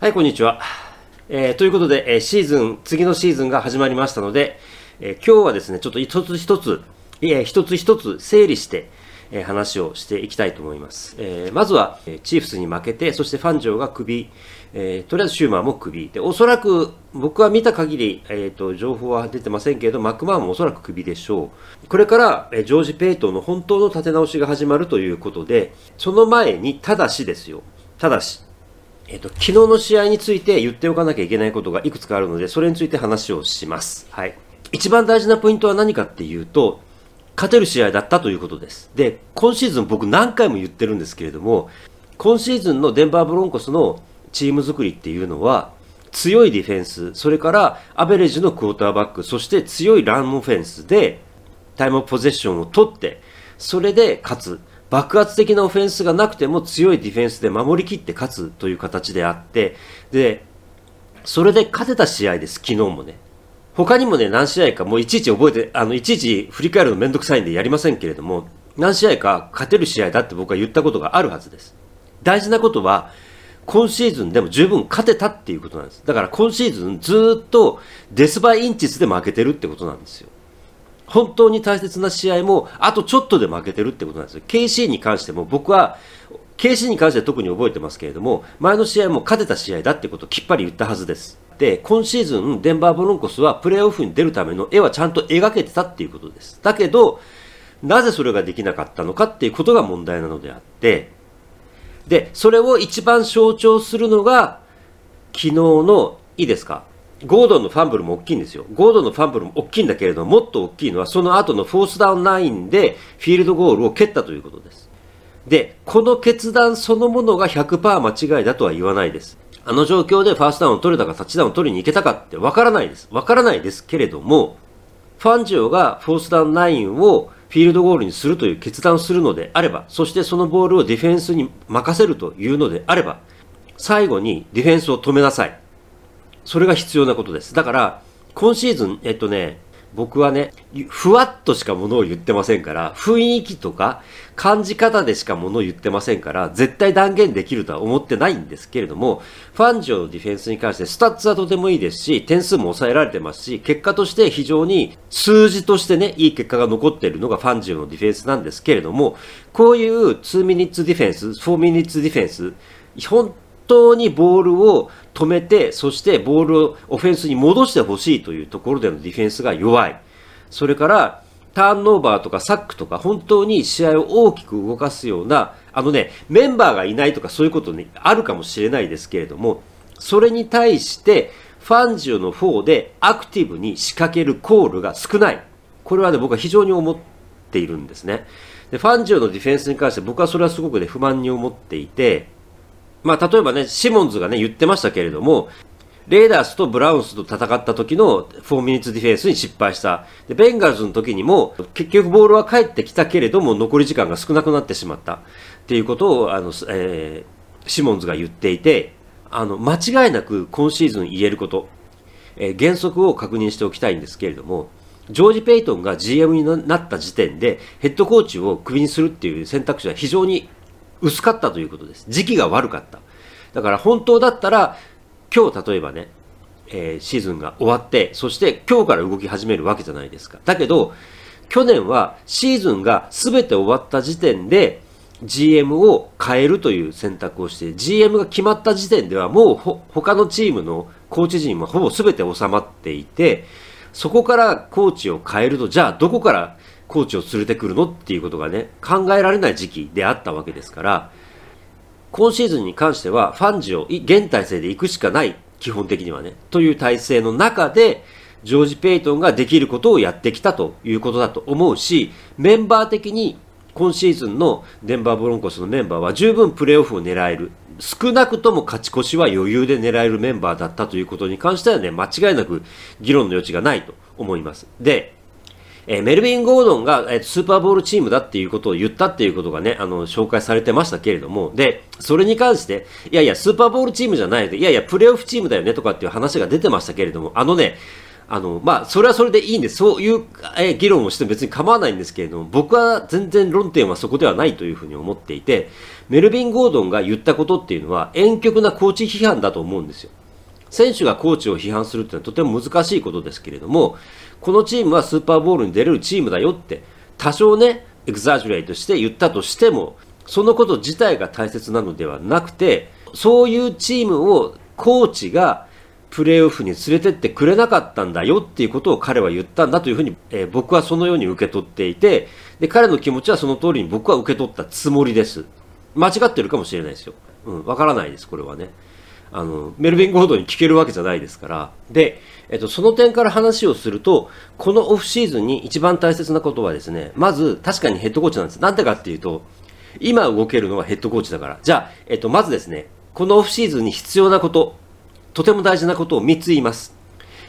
はい、こんにちは。えー、ということで、えー、シーズン、次のシーズンが始まりましたので、えー、今日はですね、ちょっと一つ一つ、えー、一つ一つ整理して、えー、話をしていきたいと思います。えー、まずは、えー、チーフスに負けて、そしてファンジョーがクビ、えー、とりあえずシューマーもクビ。で、おそらく僕は見た限り、えっ、ー、と、情報は出てませんけど、マックマーもおそらくクビでしょう。これから、えー、ジョージ・ペイトンの本当の立て直しが始まるということで、その前に、ただしですよ。ただし、えっ、と、昨日の試合について言っておかなきゃいけないことがいくつかあるので、それについて話をします。はい。一番大事なポイントは何かっていうと、勝てる試合だったということです。で、今シーズン僕何回も言ってるんですけれども、今シーズンのデンバーブロンコスのチーム作りっていうのは、強いディフェンス、それからアベレージのクォーターバック、そして強いランオフェンスでタイムポゼッションを取って、それで勝つ。爆発的なオフェンスがなくても強いディフェンスで守りきって勝つという形であって、で、それで勝てた試合です、昨日もね。他にもね、何試合か、もういちいち覚えて、あの、いちいち振り返るのめんどくさいんでやりませんけれども、何試合か勝てる試合だって僕は言ったことがあるはずです。大事なことは、今シーズンでも十分勝てたっていうことなんです。だから今シーズンずっとデスバイインチスで負けてるってことなんですよ。本当に大切な試合も、あとちょっとで負けてるってことなんですよ。KC に関しても、僕は、KC に関しては特に覚えてますけれども、前の試合も勝てた試合だってことをきっぱり言ったはずです。で、今シーズン、デンバーブロンコスはプレーオフに出るための絵はちゃんと描けてたっていうことです。だけど、なぜそれができなかったのかっていうことが問題なのであって、で、それを一番象徴するのが、昨日の、いいですか？ゴードンのファンブルも大きいんですよ。ゴードンのファンブルも大きいんだけれども、もっと大きいのは、その後のフォースダウンラインでフィールドゴールを蹴ったということです。で、この決断そのものが100%間違いだとは言わないです。あの状況でファーストダウンを取れたかタッチダウンを取りに行けたかってわからないです。わからないですけれども、ファンジオがフォースダウンラインをフィールドゴールにするという決断をするのであれば、そしてそのボールをディフェンスに任せるというのであれば、最後にディフェンスを止めなさい。それが必要なことです。だから、今シーズン、えっとね、僕はね、ふわっとしかものを言ってませんから、雰囲気とか感じ方でしかものを言ってませんから、絶対断言できるとは思ってないんですけれども、ファンジオのディフェンスに関してスタッツはとてもいいですし、点数も抑えられてますし、結果として非常に数字としてね、いい結果が残っているのがファンジオのディフェンスなんですけれども、こういう2ミニッツディフェンス、4ミニッツディフェンス、本当にボールを止めて、そしてボールをオフェンスに戻してほしいというところでのディフェンスが弱い。それから、ターンオーバーとかサックとか本当に試合を大きく動かすような、あのね、メンバーがいないとかそういうことにあるかもしれないですけれども、それに対してファンジオの方でアクティブに仕掛けるコールが少ない。これはね、僕は非常に思っているんですね。で、ファンジオのディフェンスに関して僕はそれはすごくね、不満に思っていて、まあ、例えばね、シモンズがね、言ってましたけれども、レーダースとブラウンスと戦った時の4ミニッツディフェンスに失敗した。で、ベンガルズの時にも、結局ボールは返ってきたけれども、残り時間が少なくなってしまった。っていうことを、あの、えー、シモンズが言っていて、あの、間違いなく今シーズン言えること、えー、原則を確認しておきたいんですけれども、ジョージ・ペイトンが GM になった時点で、ヘッドコーチをクビにするっていう選択肢は非常に薄かったということです。時期が悪かった。だから本当だったら、今日例えばね、えー、シーズンが終わって、そして今日から動き始めるわけじゃないですか。だけど、去年はシーズンが全て終わった時点で GM を変えるという選択をして、GM が決まった時点ではもう他のチームのコーチ陣はほぼ全て収まっていて、そこからコーチを変えると、じゃあどこからコーチを連れてくるのっていうことがね、考えられない時期であったわけですから、今シーズンに関してはファンジを現体制で行くしかない、基本的にはね、という体制の中で、ジョージ・ペイトンができることをやってきたということだと思うし、メンバー的に今シーズンのデンバーブロンコスのメンバーは十分プレーオフを狙える。少なくとも勝ち越しは余裕で狙えるメンバーだったということに関してはね、間違いなく議論の余地がないと思います。で、え、メルビン・ゴードンが、えー、スーパーボールチームだっていうことを言ったっていうことがね、あの、紹介されてましたけれども、で、それに関して、いやいや、スーパーボールチームじゃないで、いやいや、プレーオフチームだよねとかっていう話が出てましたけれども、あのね、あの、まあ、それはそれでいいんです。そういう、え議論をしても別に構わないんですけれども、僕は全然論点はそこではないというふうに思っていて、メルビン・ゴードンが言ったことっていうのは、婉曲なコーチ批判だと思うんですよ。選手がコーチを批判するっていうのはとても難しいことですけれども、このチームはスーパーボールに出れるチームだよって、多少ね、エグザジュレイトして言ったとしても、そのこと自体が大切なのではなくて、そういうチームをコーチがプレーオフに連れてってくれなかったんだよっていうことを彼は言ったんだというふうに、えー、僕はそのように受け取っていて、で、彼の気持ちはその通りに僕は受け取ったつもりです。間違ってるかもしれないですよ。うん、わからないです、これはね。あの、メルビン・ゴードンに聞けるわけじゃないですから。で、えっと、その点から話をすると、このオフシーズンに一番大切なことはですね、まず、確かにヘッドコーチなんです。なんでかっていうと、今動けるのはヘッドコーチだから。じゃあ、えっと、まずですね、このオフシーズンに必要なこと、とても大事なことを3つ言います。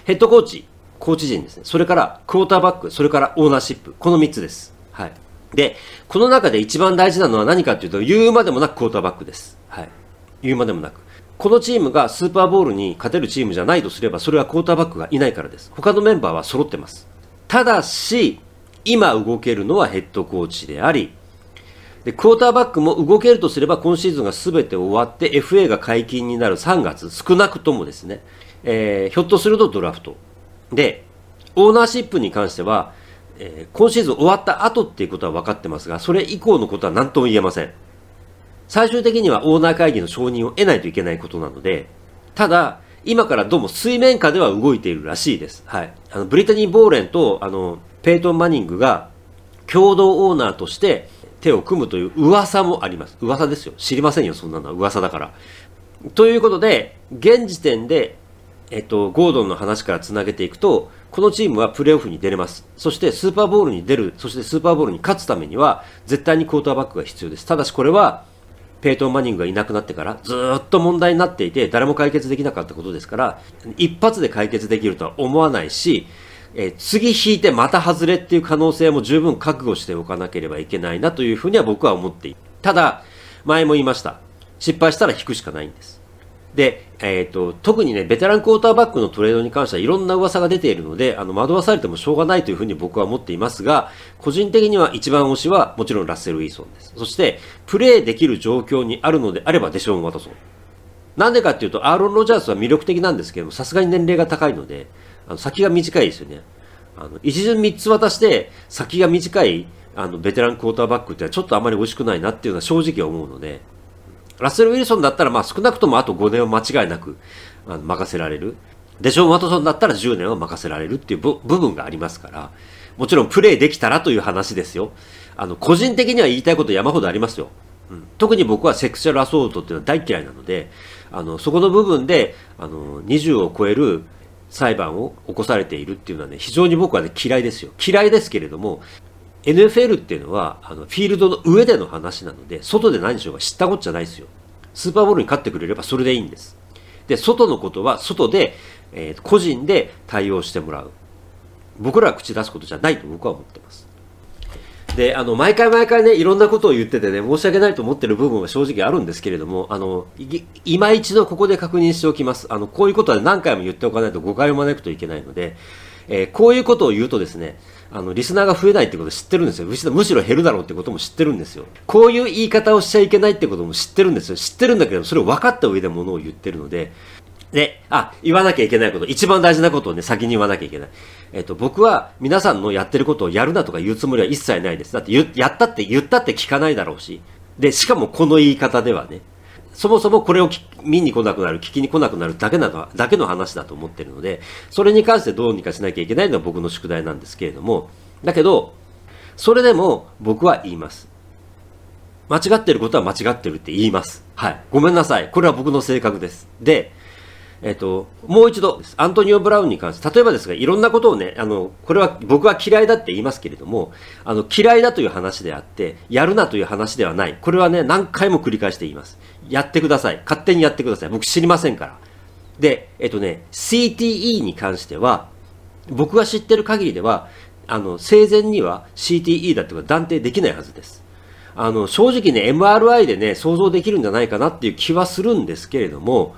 ヘッドコーチ、コーチ陣ですね。それからクォーターバック、それからオーナーシップ。この3つです。はい。で、この中で一番大事なのは何かというと、言うまでもなくクォーターバックです。はい。言うまでもなく。このチームがスーパーボールに勝てるチームじゃないとすれば、それはクォーターバックがいないからです。他のメンバーは揃ってます。ただし、今動けるのはヘッドコーチであり、で、クォーターバックも動けるとすれば今シーズンが全て終わって FA が解禁になる3月、少なくともですね、えー、ひょっとするとドラフト。で、オーナーシップに関しては、えー、今シーズン終わった後っていうことは分かってますが、それ以降のことは何とも言えません。最終的にはオーナー会議の承認を得ないといけないことなので、ただ、今からどうも水面下では動いているらしいです。はい。あの、ブリタニー・ボーレンと、あの、ペイトン・マニングが共同オーナーとして、手を組むという噂もあります。噂ですよ。知りませんよ、そんなのは噂だから。ということで、現時点で、えっと、ゴードンの話からつなげていくと、このチームはプレーオフに出れます。そしてスーパーボールに出る、そしてスーパーボールに勝つためには、絶対にクォーターバックが必要です。ただしこれは、ペイトン・マニングがいなくなってからずっと問題になっていて、誰も解決できなかったことですから、一発で解決できるとは思わないし、えー、次引いてまた外れっていう可能性も十分覚悟しておかなければいけないなというふうには僕は思っている。ただ、前も言いました。失敗したら引くしかないんです。で、えっ、ー、と、特にね、ベテランクォーターバックのトレードに関してはいろんな噂が出ているので、あの、惑わされてもしょうがないというふうに僕は思っていますが、個人的には一番推しはもちろんラッセル・ウィーソンです。そして、プレーできる状況にあるのであればデショーン・ワトソン。なんでかっていうと、アーロン・ロジャースは魅力的なんですけども、さすがに年齢が高いので、あの先が短いですよね。あの、一巡三つ渡して、先が短い、あの、ベテランクォーターバックってのはちょっとあまり美味しくないなっていうのは正直思うので、ラッセル・ウィルソンだったら、まあ少なくともあと5年は間違いなく、あの、任せられる。デション・ワトソンだったら10年は任せられるっていう部分がありますから、もちろんプレイできたらという話ですよ。あの、個人的には言いたいこと山ほどありますよ。うん、特に僕はセクシャルアソートっていうのは大嫌いなので、あの、そこの部分で、あの、20を超える裁判を起こされているっていうのはね、非常に僕はね、嫌いですよ。嫌いですけれども、NFL っていうのは、あの、フィールドの上での話なので、外で何しようが知ったことじゃないですよ。スーパーボールに勝ってくれればそれでいいんです。で、外のことは、外で、えー、個人で対応してもらう。僕らは口出すことじゃないと僕は思ってます。で、あの、毎回毎回ね、いろんなことを言っててね、申し訳ないと思ってる部分は正直あるんですけれども、あの、い今一度ここで確認しておきます。あの、こういうことは何回も言っておかないと誤解を招くといけないので、えー、こういうことを言うとですね、あの、リスナーが増えないってこと知ってるんですよ。むしろ減るだろうってことも知ってるんですよ。こういう言い方をしちゃいけないってことも知ってるんですよ。知ってるんだけど、それを分かった上でものを言ってるので、で、あ、言わなきゃいけないこと、一番大事なことをね、先に言わなきゃいけない。えっ、と、僕は皆さんのやってることをやるなとか言うつもりは一切ないです。だってやったって言ったって聞かないだろうし。で、しかもこの言い方ではね、そもそもこれを見に来なくなる、聞きに来なくなるだけなの、だけの話だと思ってるので、それに関してどうにかしなきゃいけないのは僕の宿題なんですけれども、だけど、それでも僕は言います。間違ってることは間違ってるって言います。はい。ごめんなさい。これは僕の性格です。で、えっと、もう一度、アントニオ・ブラウンに関して、例えばですが、いろんなことをね、あの、これは僕は嫌いだって言いますけれども、あの、嫌いだという話であって、やるなという話ではない。これはね、何回も繰り返して言います。やってください。勝手にやってください。僕知りませんから。で、えっとね、CTE に関しては、僕が知ってる限りでは、あの、生前には CTE だってことは断定できないはずです。あの、正直ね、MRI でね、想像できるんじゃないかなっていう気はするんですけれども、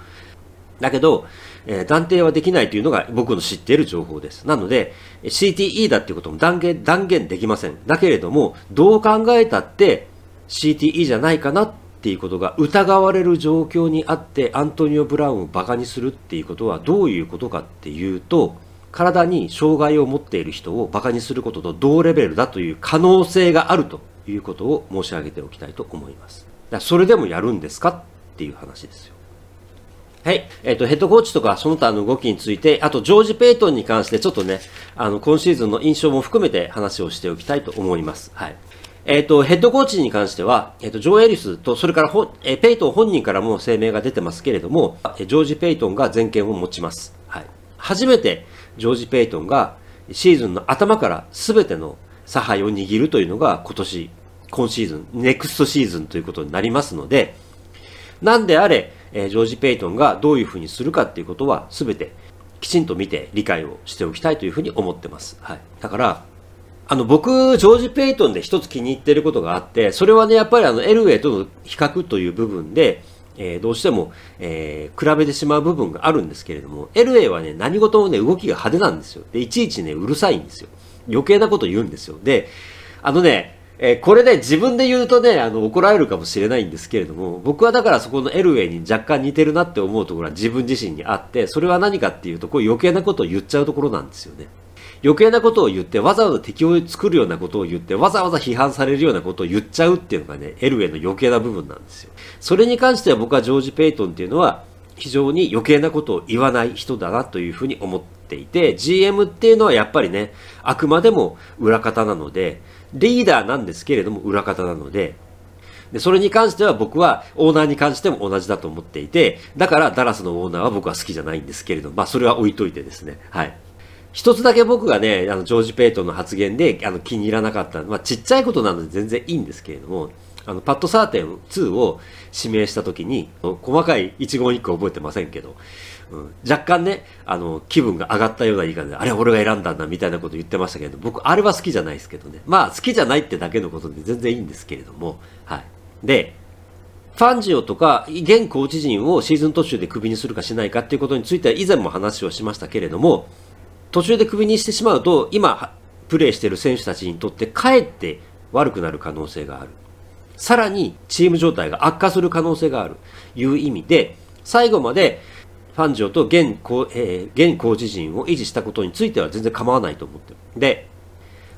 だけど、えー、断定はできないというのが僕の知っている情報です。なので、CTE だっていうことも断言、断言できません。だけれども、どう考えたって CTE じゃないかなっっていうことが疑われる状況にあって、アントニオ・ブラウンをバカにするっていうことはどういうことかっていうと、体に障害を持っている人をバカにすることと同レベルだという可能性があるということを申し上げておきたいと思います。だそれでもやるんですかっていう話ですよ。はい。えっ、ー、と、ヘッドコーチとかその他の動きについて、あと、ジョージ・ペイトンに関してちょっとね、あの、今シーズンの印象も含めて話をしておきたいと思います。はい。えっ、ー、と、ヘッドコーチに関しては、えっ、ー、と、ジョー・エリスと、それからほ、えペイトン本人からも声明が出てますけれども、ジョージ・ペイトンが全権を持ちます。はい。初めて、ジョージ・ペイトンがシーズンの頭から全ての差配を握るというのが今年、今シーズン、ネクストシーズンということになりますので、なんであれ、えジョージ・ペイトンがどういうふうにするかっていうことは全てきちんと見て理解をしておきたいというふうに思ってます。はい。だから、あの、僕、ジョージ・ペイトンで一つ気に入ってることがあって、それはね、やっぱりあの、エルウェイとの比較という部分で、えー、どうしても、えー、比べてしまう部分があるんですけれども、エルウェイはね、何事もね、動きが派手なんですよ。で、いちいちね、うるさいんですよ。余計なこと言うんですよ。で、あのね、えー、これね、自分で言うとね、あの、怒られるかもしれないんですけれども、僕はだからそこのエルウェイに若干似てるなって思うところは自分自身にあって、それは何かっていうと、こう余計なことを言っちゃうところなんですよね。余計なことを言って、わざわざ敵を作るようなことを言って、わざわざ批判されるようなことを言っちゃうっていうのがね、エルウェイの余計な部分なんですよ。それに関しては僕はジョージ・ペイトンっていうのは、非常に余計なことを言わない人だなというふうに思っていて、GM っていうのはやっぱりね、あくまでも裏方なので、リーダーなんですけれども裏方なので、で、それに関しては僕はオーナーに関しても同じだと思っていて、だからダラスのオーナーは僕は好きじゃないんですけれども、まあそれは置いといてですね。はい。一つだけ僕がね、あの、ジョージ・ペイトンの発言で、あの、気に入らなかった。まあ、ちっちゃいことなので全然いいんですけれども、あの、パッド・サーテン2を指名したときに、細かい一言一句覚えてませんけど、うん、若干ね、あの、気分が上がったような言い方で、あれ俺が選んだんだみたいなこと言ってましたけど、僕、あれは好きじゃないですけどね。まあ、好きじゃないってだけのことで全然いいんですけれども、はい。で、ファンジオとか、現コーチ陣をシーズン途中でクビにするかしないかっていうことについては以前も話をしましたけれども、途中でクビにしてしまうと、今、プレーしている選手たちにとってかえって悪くなる可能性がある。さらに、チーム状態が悪化する可能性がある。いう意味で、最後まで、ファンジオと現、えー、現コーチ陣を維持したことについては全然構わないと思ってる。で、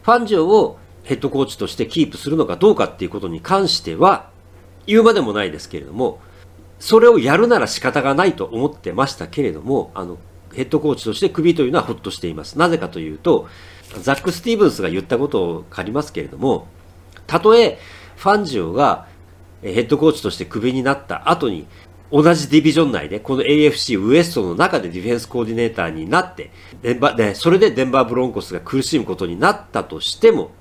ファンジオをヘッドコーチとしてキープするのかどうかっていうことに関しては、言うまでもないですけれども、それをやるなら仕方がないと思ってましたけれども、あの、ヘッドコーチとしてクビというのはほっとしています。なぜかというと、ザック・スティーブンスが言ったことを借りますけれども、たとえファンジオがヘッドコーチとしてクビになった後に、同じディビジョン内で、この AFC ウエストの中でディフェンスコーディネーターになって、デンバで、それでデンバーブロンコスが苦しむことになったとしても、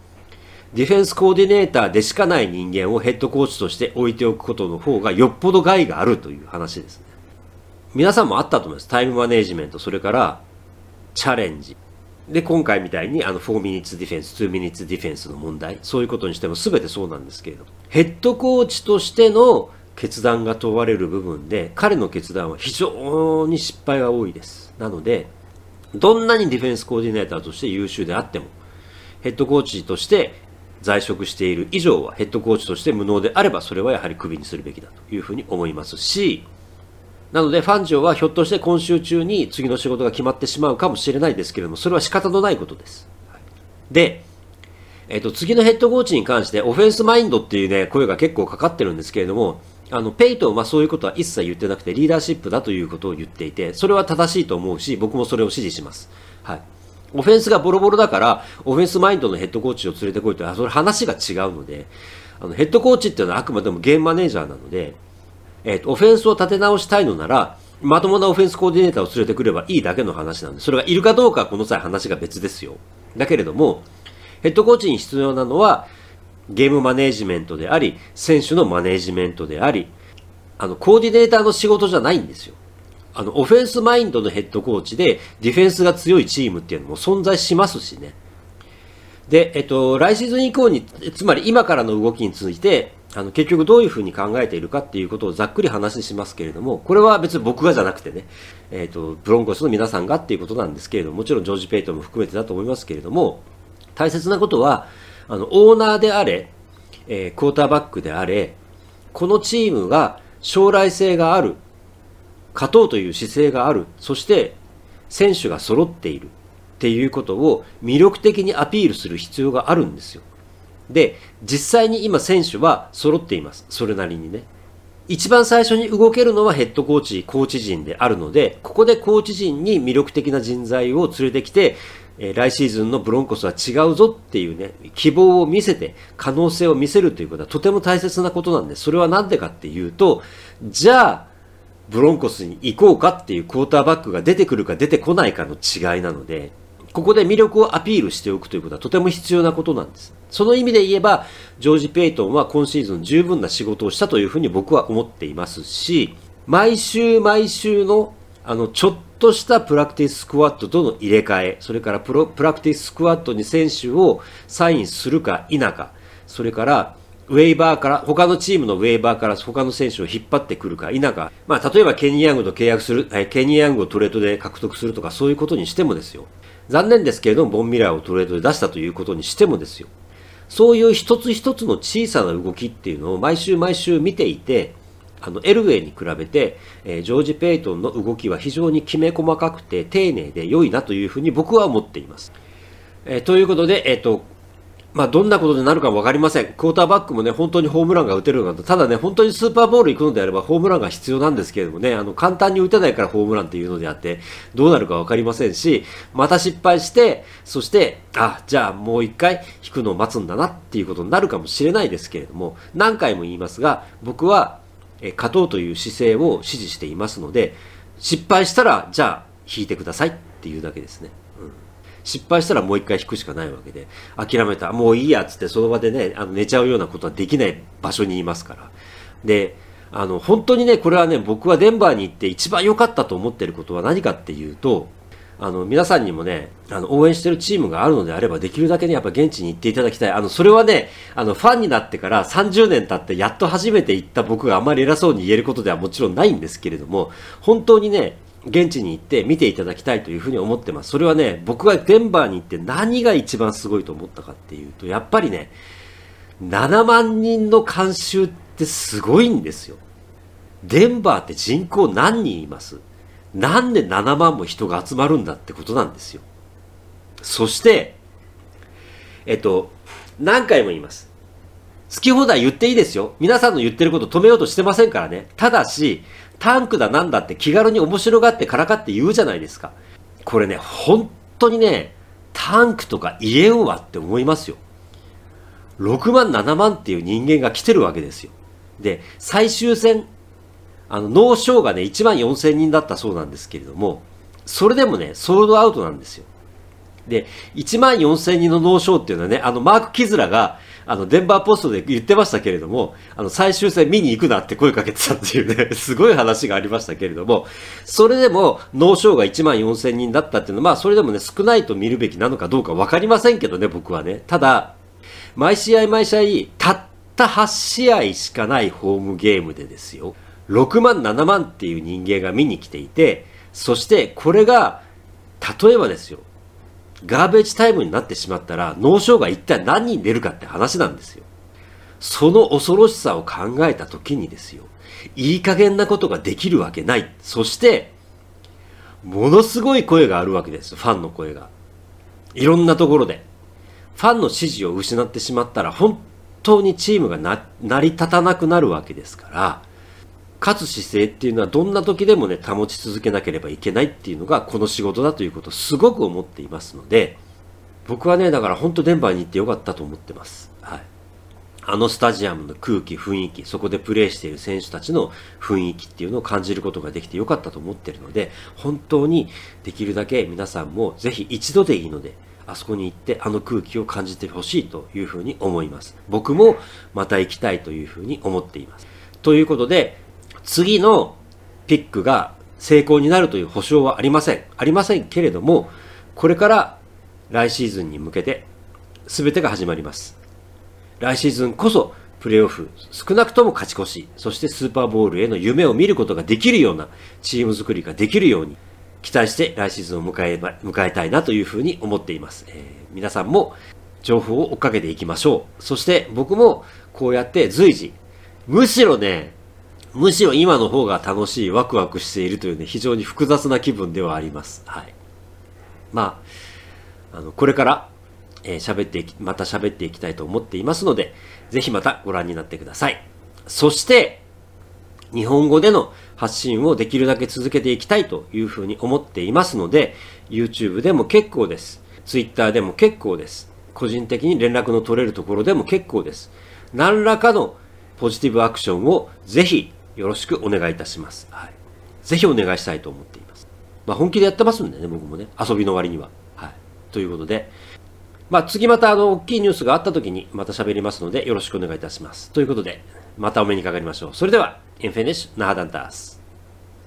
ディフェンスコーディネーターでしかない人間をヘッドコーチとして置いておくことの方がよっぽど害があるという話です。皆さんもあったと思います。タイムマネジメント、それからチャレンジ。で、今回みたいにあの4ミニッツディフェンス、2ミニッツディフェンスの問題、そういうことにしても全てそうなんですけれど、ヘッドコーチとしての決断が問われる部分で、彼の決断は非常に失敗が多いです。なので、どんなにディフェンスコーディネーターとして優秀であっても、ヘッドコーチとして在職している以上はヘッドコーチとして無能であれば、それはやはりクビにするべきだというふうに思いますし、なので、ファンジョはひょっとして今週中に次の仕事が決まってしまうかもしれないですけれども、それは仕方のないことです。で、えっ、と、次のヘッドコーチに関して、オフェンスマインドっていうね、声が結構かかってるんですけれども、あの、ペイトンはそういうことは一切言ってなくて、リーダーシップだということを言っていて、それは正しいと思うし、僕もそれを支持します。はい。オフェンスがボロボロだから、オフェンスマインドのヘッドコーチを連れてこいと、あそれ話が違うので、あの、ヘッドコーチっていうのはあくまでもゲームマネージャーなので、えっ、ー、と、オフェンスを立て直したいのなら、まともなオフェンスコーディネーターを連れてくればいいだけの話なんで、それがいるかどうかはこの際話が別ですよ。だけれども、ヘッドコーチに必要なのは、ゲームマネージメントであり、選手のマネージメントであり、あの、コーディネーターの仕事じゃないんですよ。あの、オフェンスマインドのヘッドコーチで、ディフェンスが強いチームっていうのも存在しますしね。で、えっと、来シーズン以降に、つまり今からの動きについて、あの結局どういうふうに考えているかっていうことをざっくり話しますけれども、これは別に僕がじゃなくてね、えっ、ー、と、ブロンコスの皆さんがっていうことなんですけれども、もちろんジョージ・ペイトンも含めてだと思いますけれども、大切なことは、あの、オーナーであれ、えー、クォーターバックであれ、このチームが将来性がある、勝とうという姿勢がある、そして選手が揃っているっていうことを魅力的にアピールする必要があるんですよ。で、実際に今選手は揃っています。それなりにね。一番最初に動けるのはヘッドコーチ、コーチ陣であるので、ここでコーチ陣に魅力的な人材を連れてきて、えー、来シーズンのブロンコスは違うぞっていうね、希望を見せて、可能性を見せるということはとても大切なことなんで、それはなんでかっていうと、じゃあ、ブロンコスに行こうかっていうクォーターバックが出てくるか出てこないかの違いなので、ここで魅力をアピールしておくということはとても必要なことなんです。その意味で言えば、ジョージ・ペイトンは今シーズン十分な仕事をしたというふうに僕は思っていますし、毎週毎週のあの、ちょっとしたプラクティススクワットとの入れ替え、それからプロプラクティススクワットに選手をサインするか否か、それからウェイバーから、他のチームのウェイバーから他の選手を引っ張ってくるか否か、まあ、例えばケニー・ヤングと契約する、ケニー・ヤングをトレードで獲得するとかそういうことにしてもですよ。残念ですけれども、ボンミラーをトレードで出したということにしてもですよ。そういう一つ一つの小さな動きっていうのを毎週毎週見ていて、あの、エルウェイに比べて、えー、ジョージ・ペイトンの動きは非常にきめ細かくて丁寧で良いなというふうに僕は思っています。えー、ということで、えっ、ー、と、まあ、どんなことになるか分かりません。クォーターバックもね、本当にホームランが打てるのかただね、本当にスーパーボール行くのであれば、ホームランが必要なんですけれどもね、あの、簡単に打てないからホームランっていうのであって、どうなるか分かりませんし、また失敗して、そして、あ、じゃあもう一回引くのを待つんだなっていうことになるかもしれないですけれども、何回も言いますが、僕はえ勝とうという姿勢を支持していますので、失敗したら、じゃあ、引いてくださいっていうだけですね。失敗したらもう一回引くしかないわけで、諦めた、もういいやつってその場でね、あの寝ちゃうようなことはできない場所にいますから。で、あの、本当にね、これはね、僕はデンバーに行って一番良かったと思ってることは何かっていうと、あの、皆さんにもね、あの、応援してるチームがあるのであれば、できるだけね、やっぱ現地に行っていただきたい。あの、それはね、あの、ファンになってから30年経ってやっと初めて行った僕があまり偉そうに言えることではもちろんないんですけれども、本当にね、現地に行って見ていただきたいというふうに思ってます。それはね、僕がデンバーに行って何が一番すごいと思ったかっていうと、やっぱりね、7万人の観衆ってすごいんですよ。デンバーって人口何人います？なんで7万も人が集まるんだってことなんですよ。そして、えっと、何回も言います。好き放題言っていいですよ。皆さんの言ってること止めようとしてませんからね。ただし、タンクだなんだって気軽に面白がってからかって言うじゃないですか。これね、本当にね、タンクとか言えんわって思いますよ。6万7万っていう人間が来てるわけですよ。で、最終戦、あの、脳症がね、1万4000人だったそうなんですけれども、それでもね、ソールドアウトなんですよ。で、1万4000人の脳症っていうのはね、あの、マーク・キズラが、あの、デンバーポストで言ってましたけれども、あの、最終戦見に行くなって声かけてたっていうね、すごい話がありましたけれども、それでも、脳症が1万4000人だったっていうのは、まあ、それでもね、少ないと見るべきなのかどうかわかりませんけどね、僕はね。ただ、毎試合毎試合、たった8試合しかないホームゲームでですよ。6万7万っていう人間が見に来ていて、そしてこれが、例えばですよ、ガーベージタイムになってしまったら、脳症が一体何人出るかって話なんですよ。その恐ろしさを考えた時にですよ、いい加減なことができるわけない。そして、ものすごい声があるわけです、ファンの声が。いろんなところで。ファンの支持を失ってしまったら、本当にチームが成り立たなくなるわけですから、勝つ姿勢っていうのはどんな時でもね、保ち続けなければいけないっていうのがこの仕事だということをすごく思っていますので、僕はね、だから本当デンバーに行ってよかったと思ってます。はい。あのスタジアムの空気、雰囲気、そこでプレーしている選手たちの雰囲気っていうのを感じることができてよかったと思ってるので、本当にできるだけ皆さんもぜひ一度でいいので、あそこに行ってあの空気を感じてほしいというふうに思います。僕もまた行きたいというふうに思っています。ということで、次のピックが成功になるという保証はありません。ありませんけれども、これから来シーズンに向けて全てが始まります。来シーズンこそプレーオフ、少なくとも勝ち越し、そしてスーパーボールへの夢を見ることができるようなチーム作りができるように、期待して来シーズンを迎え、迎えたいなというふうに思っています。えー、皆さんも情報を追っかけていきましょう。そして僕もこうやって随時、むしろね、むしろ今の方が楽しい、ワクワクしているというね、非常に複雑な気分ではあります。はい。まあ、あの、これから、えー、喋ってまた喋っていきたいと思っていますので、ぜひまたご覧になってください。そして、日本語での発信をできるだけ続けていきたいというふうに思っていますので、YouTube でも結構です。Twitter でも結構です。個人的に連絡の取れるところでも結構です。何らかのポジティブアクションをぜひよろしくお願いいたします。はい。ぜひお願いしたいと思っています。まあ本気でやってますんでね、僕もね。遊びの割には。はい。ということで、まあ、次またあの、大きいニュースがあった時にまた喋りますので、よろしくお願いいたします。ということで、またお目にかかりましょう。それでは、エンフェネッシュ、ナハダンタース。